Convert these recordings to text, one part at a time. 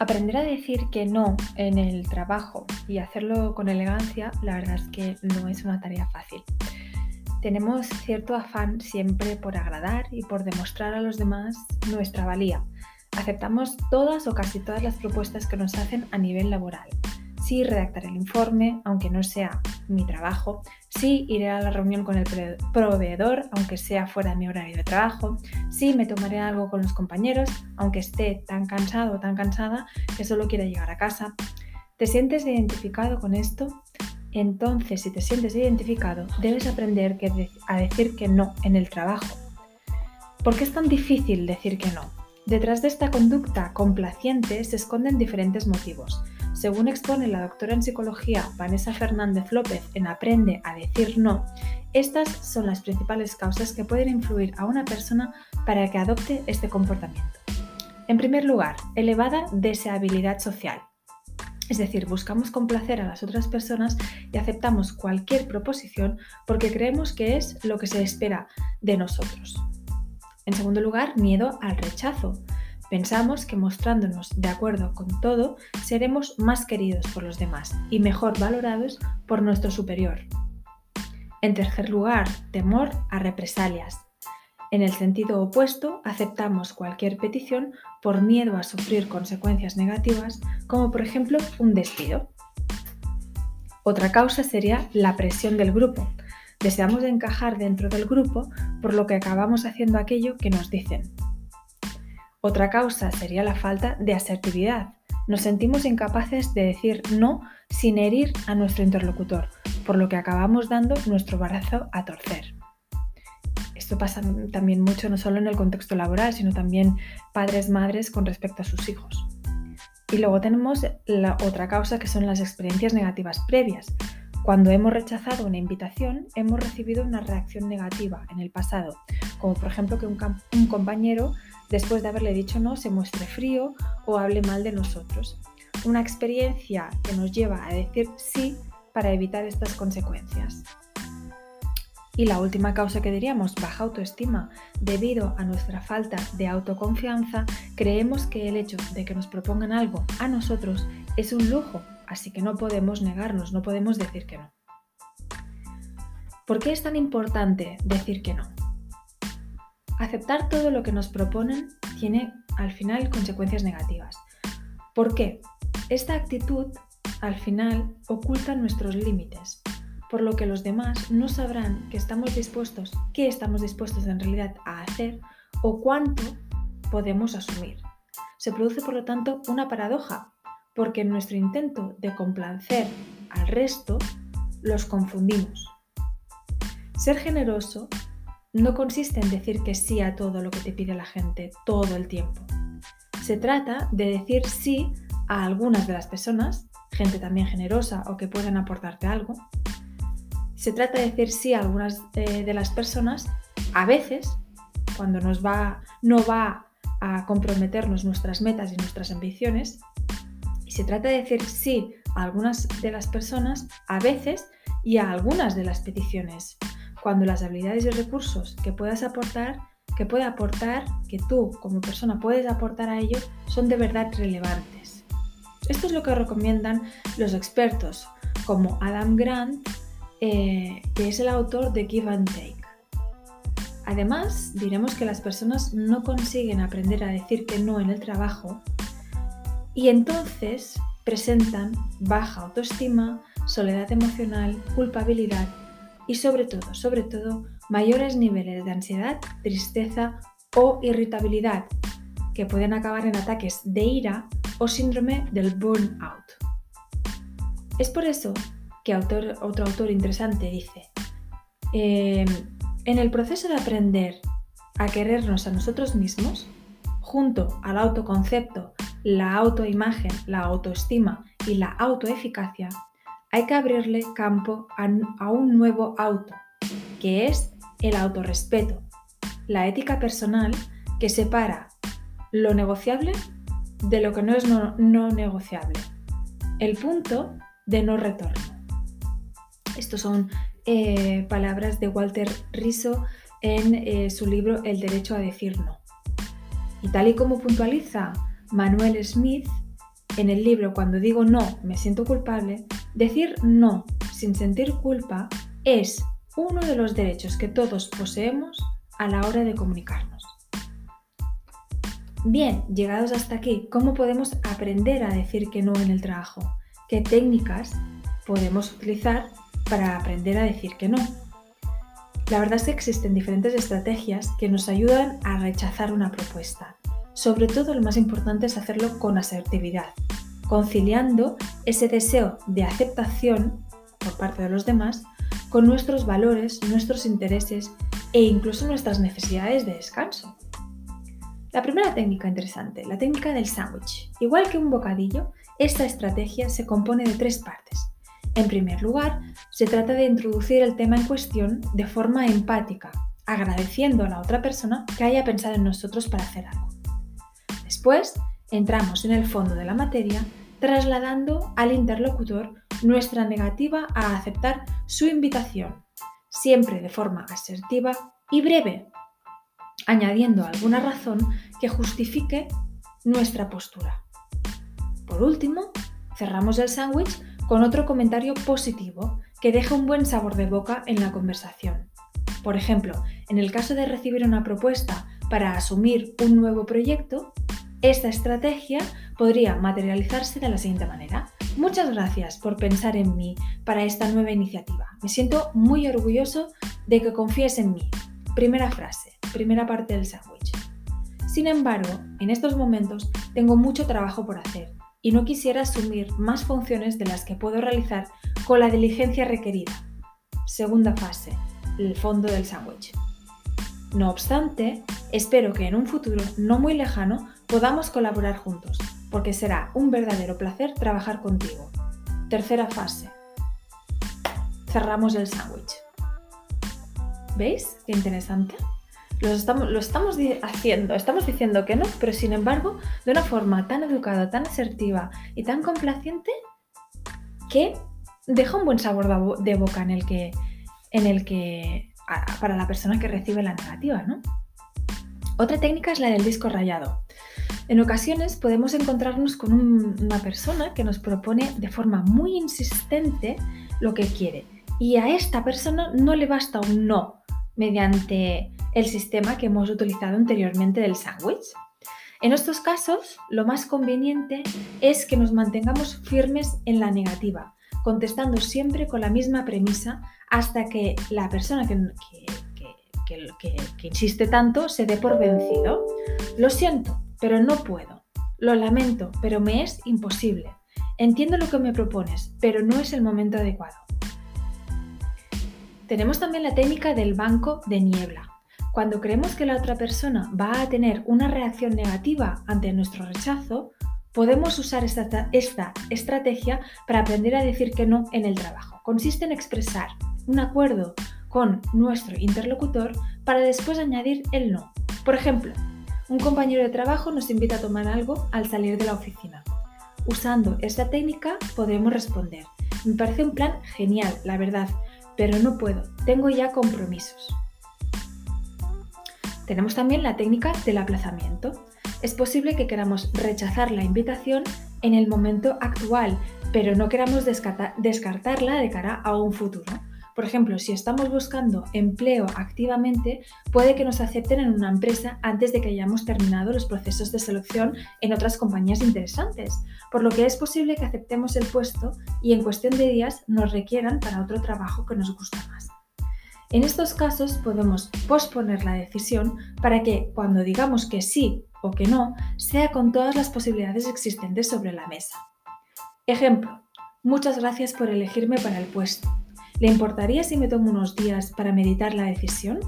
Aprender a decir que no en el trabajo y hacerlo con elegancia, la verdad es que no es una tarea fácil. Tenemos cierto afán siempre por agradar y por demostrar a los demás nuestra valía. Aceptamos todas o casi todas las propuestas que nos hacen a nivel laboral. Sí redactar el informe, aunque no sea mi trabajo. Sí iré a la reunión con el proveedor, aunque sea fuera de mi horario de trabajo. Sí me tomaré algo con los compañeros, aunque esté tan cansado o tan cansada que solo quiera llegar a casa. ¿Te sientes identificado con esto? Entonces, si te sientes identificado, debes aprender a decir que no en el trabajo. ¿Por qué es tan difícil decir que no? Detrás de esta conducta complaciente se esconden diferentes motivos. Según expone la doctora en psicología Vanessa Fernández López en Aprende a decir no, estas son las principales causas que pueden influir a una persona para que adopte este comportamiento. En primer lugar, elevada deseabilidad social. Es decir, buscamos complacer a las otras personas y aceptamos cualquier proposición porque creemos que es lo que se espera de nosotros. En segundo lugar, miedo al rechazo. Pensamos que mostrándonos de acuerdo con todo, seremos más queridos por los demás y mejor valorados por nuestro superior. En tercer lugar, temor a represalias. En el sentido opuesto, aceptamos cualquier petición por miedo a sufrir consecuencias negativas, como por ejemplo un despido. Otra causa sería la presión del grupo. Deseamos encajar dentro del grupo, por lo que acabamos haciendo aquello que nos dicen. Otra causa sería la falta de asertividad. Nos sentimos incapaces de decir no sin herir a nuestro interlocutor, por lo que acabamos dando nuestro brazo a torcer. Esto pasa también mucho no solo en el contexto laboral, sino también padres, madres con respecto a sus hijos. Y luego tenemos la otra causa que son las experiencias negativas previas. Cuando hemos rechazado una invitación, hemos recibido una reacción negativa en el pasado, como por ejemplo que un, compañero después de haberle dicho no, se muestre frío o hable mal de nosotros. Una experiencia que nos lleva a decir sí para evitar estas consecuencias. Y la última causa que diríamos, baja autoestima. Debido a nuestra falta de autoconfianza, creemos que el hecho de que nos propongan algo a nosotros es un lujo, así que no podemos negarnos, no podemos decir que no. ¿Por qué es tan importante decir que no? Aceptar todo lo que nos proponen tiene al final consecuencias negativas. ¿Por qué? Esta actitud al final oculta nuestros límites, por lo que los demás no sabrán que estamos dispuestos, qué estamos dispuestos en realidad a hacer o cuánto podemos asumir. Se produce por lo tanto una paradoja, porque en nuestro intento de complacer al resto los confundimos. Ser generoso no consiste en decir que sí a todo lo que te pide la gente todo el tiempo. Se trata de decir sí a algunas de las personas, gente también generosa o que puedan aportarte algo. Se trata de decir sí a algunas eh, de las personas, a veces, cuando nos va, no va a comprometernos nuestras metas y nuestras ambiciones. Y se trata de decir sí a algunas de las personas, a veces, y a algunas de las peticiones cuando las habilidades y recursos que puedas aportar, que puede aportar, que tú como persona puedes aportar a ello, son de verdad relevantes. Esto es lo que recomiendan los expertos, como Adam Grant, eh, que es el autor de Give and Take. Además, diremos que las personas no consiguen aprender a decir que no en el trabajo y entonces presentan baja autoestima, soledad emocional, culpabilidad y sobre todo, sobre todo, mayores niveles de ansiedad, tristeza o irritabilidad que pueden acabar en ataques de ira o síndrome del burnout. Es por eso que otro autor interesante dice, em, en el proceso de aprender a querernos a nosotros mismos, junto al autoconcepto, la autoimagen, la autoestima y la autoeficacia, hay que abrirle campo a, un nuevo auto, que es el autorrespeto, la ética personal que separa lo negociable de lo que no es no, negociable, el punto de no retorno. Estos son eh, palabras de Walter Riso en eh, su libro El derecho a decir no. Y tal y como puntualiza Manuel Smith, en el libro Cuando digo no, me siento culpable, decir no sin sentir culpa es uno de los derechos que todos poseemos a la hora de comunicarnos. Bien, llegados hasta aquí, ¿cómo podemos aprender a decir que no en el trabajo? ¿Qué técnicas podemos utilizar para aprender a decir que no? La verdad es que existen diferentes estrategias que nos ayudan a rechazar una propuesta. Sobre todo lo más importante es hacerlo con asertividad, conciliando ese deseo de aceptación por parte de los demás con nuestros valores, nuestros intereses e incluso nuestras necesidades de descanso. La primera técnica interesante, la técnica del sándwich. Igual que un bocadillo, esta estrategia se compone de tres partes. En primer lugar, se trata de introducir el tema en cuestión de forma empática, agradeciendo a la otra persona que haya pensado en nosotros para hacer algo. Después, entramos en el fondo de la materia, trasladando al interlocutor nuestra negativa a aceptar su invitación, siempre de forma asertiva y breve, añadiendo alguna razón que justifique nuestra postura. Por último, cerramos el sándwich con otro comentario positivo que deja un buen sabor de boca en la conversación. Por ejemplo, en el caso de recibir una propuesta para asumir un nuevo proyecto, esta estrategia podría materializarse de la siguiente manera. Muchas gracias por pensar en mí para esta nueva iniciativa. Me siento muy orgulloso de que confíes en mí. Primera frase, primera parte del sándwich. Sin embargo, en estos momentos tengo mucho trabajo por hacer y no quisiera asumir más funciones de las que puedo realizar con la diligencia requerida. Segunda fase, el fondo del sándwich. No obstante, espero que en un futuro no muy lejano podamos colaborar juntos, porque será un verdadero placer trabajar contigo. Tercera fase. Cerramos el sándwich. ¿Veis qué interesante? Lo estamos, lo estamos haciendo, estamos diciendo que no, pero sin embargo, de una forma tan educada, tan asertiva y tan complaciente que deja un buen sabor de boca en el que, en el que para la persona que recibe la negativa, ¿no? Otra técnica es la del disco rayado. En ocasiones podemos encontrarnos con una persona que nos propone de forma muy insistente lo que quiere y a esta persona no le basta un no mediante el sistema que hemos utilizado anteriormente del sándwich. En estos casos, lo más conveniente es que nos mantengamos firmes en la negativa, contestando siempre con la misma premisa hasta que la persona que, que, insiste tanto se dé por vencido. Lo siento, pero no puedo. Lo lamento, pero me es imposible. Entiendo lo que me propones, pero no es el momento adecuado. Tenemos también la técnica del banco de niebla. Cuando creemos que la otra persona va a tener una reacción negativa ante nuestro rechazo, podemos usar esta, esta, estrategia para aprender a decir que no en el trabajo. Consiste en expresar un acuerdo con nuestro interlocutor para después añadir el no. Por ejemplo, un compañero de trabajo nos invita a tomar algo al salir de la oficina. Usando esta técnica podemos responder, me parece un plan genial, la verdad, pero no puedo, tengo ya compromisos. Tenemos también la técnica del aplazamiento. Es posible que queramos rechazar la invitación en el momento actual, pero no queramos descartarla de cara a un futuro. Por ejemplo, si estamos buscando empleo activamente, puede que nos acepten en una empresa antes de que hayamos terminado los procesos de selección en otras compañías interesantes, por lo que es posible que aceptemos el puesto y en cuestión de días nos requieran para otro trabajo que nos gusta más. En estos casos podemos posponer la decisión para que cuando digamos que sí o que no, sea con todas las posibilidades existentes sobre la mesa. Ejemplo, muchas gracias por elegirme para el puesto. ¿Le importaría si me tomo unos días para meditar la decisión?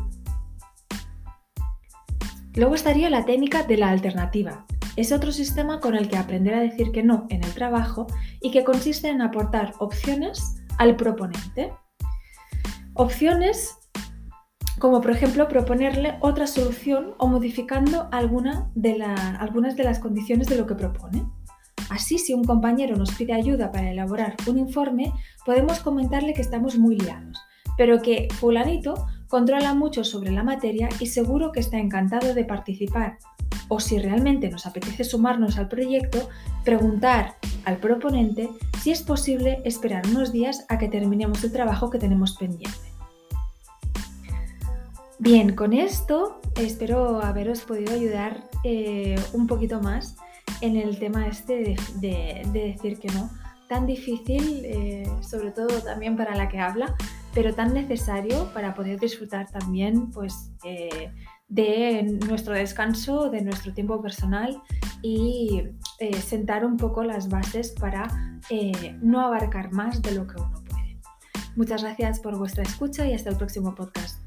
Luego estaría la técnica de la alternativa. Es otro sistema con el que aprender a decir que no en el trabajo y que consiste en aportar opciones al proponente. Opciones como por ejemplo proponerle otra solución o modificando alguna de algunas de las condiciones de lo que propone. Así, si un compañero nos pide ayuda para elaborar un informe, podemos comentarle que estamos muy liados, pero que fulanito controla mucho sobre la materia y seguro que está encantado de participar o si realmente nos apetece sumarnos al proyecto, preguntar al proponente si es posible esperar unos días a que terminemos el trabajo que tenemos pendiente. Bien, con esto espero haberos podido ayudar eh, un poquito más en el tema este de, decir que no, tan difícil, eh, sobre todo también para la que habla, pero tan necesario para poder disfrutar también pues, eh, de nuestro descanso, de nuestro tiempo personal y sentar un poco las bases para no abarcar más de lo que uno puede. Muchas gracias por vuestra escucha y hasta el próximo podcast.